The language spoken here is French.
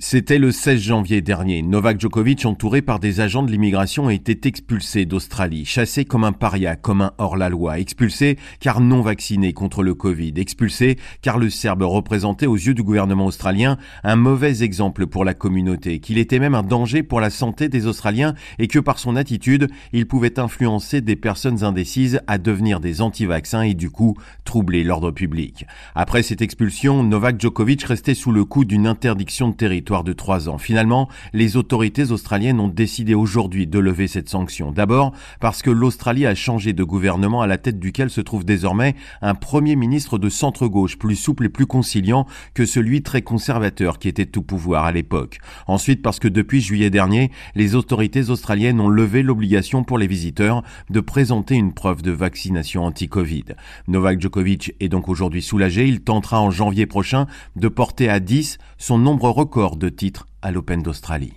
C'était le 16 janvier dernier. Novak Djokovic, entouré par des agents de l'immigration, était expulsé d'Australie, chassé comme un paria, comme un hors-la-loi, expulsé car non vacciné contre le Covid, expulsé car le Serbe représentait aux yeux du gouvernement australien un mauvais exemple pour la communauté, qu'il était même un danger pour la santé des Australiens et que par son attitude, il pouvait influencer des personnes indécises à devenir des anti-vaccins et du coup troubler l'ordre public. Après cette expulsion, Novak Djokovic restait sous le coup d'une interdiction de territoire de trois ans. Finalement, les autorités australiennes ont décidé aujourd'hui de lever cette sanction. D'abord parce que l'Australie a changé de gouvernement à la tête duquel se trouve désormais un premier ministre de centre-gauche plus souple et plus conciliant que celui très conservateur qui était tout pouvoir à l'époque. Ensuite parce que depuis juillet dernier, les autorités australiennes ont levé l'obligation pour les visiteurs de présenter une preuve de vaccination anti-Covid. Novak Djokovic est donc aujourd'hui soulagé. Il tentera en janvier prochain de porter à 10 son nombre record de titres à l'Open d'Australie.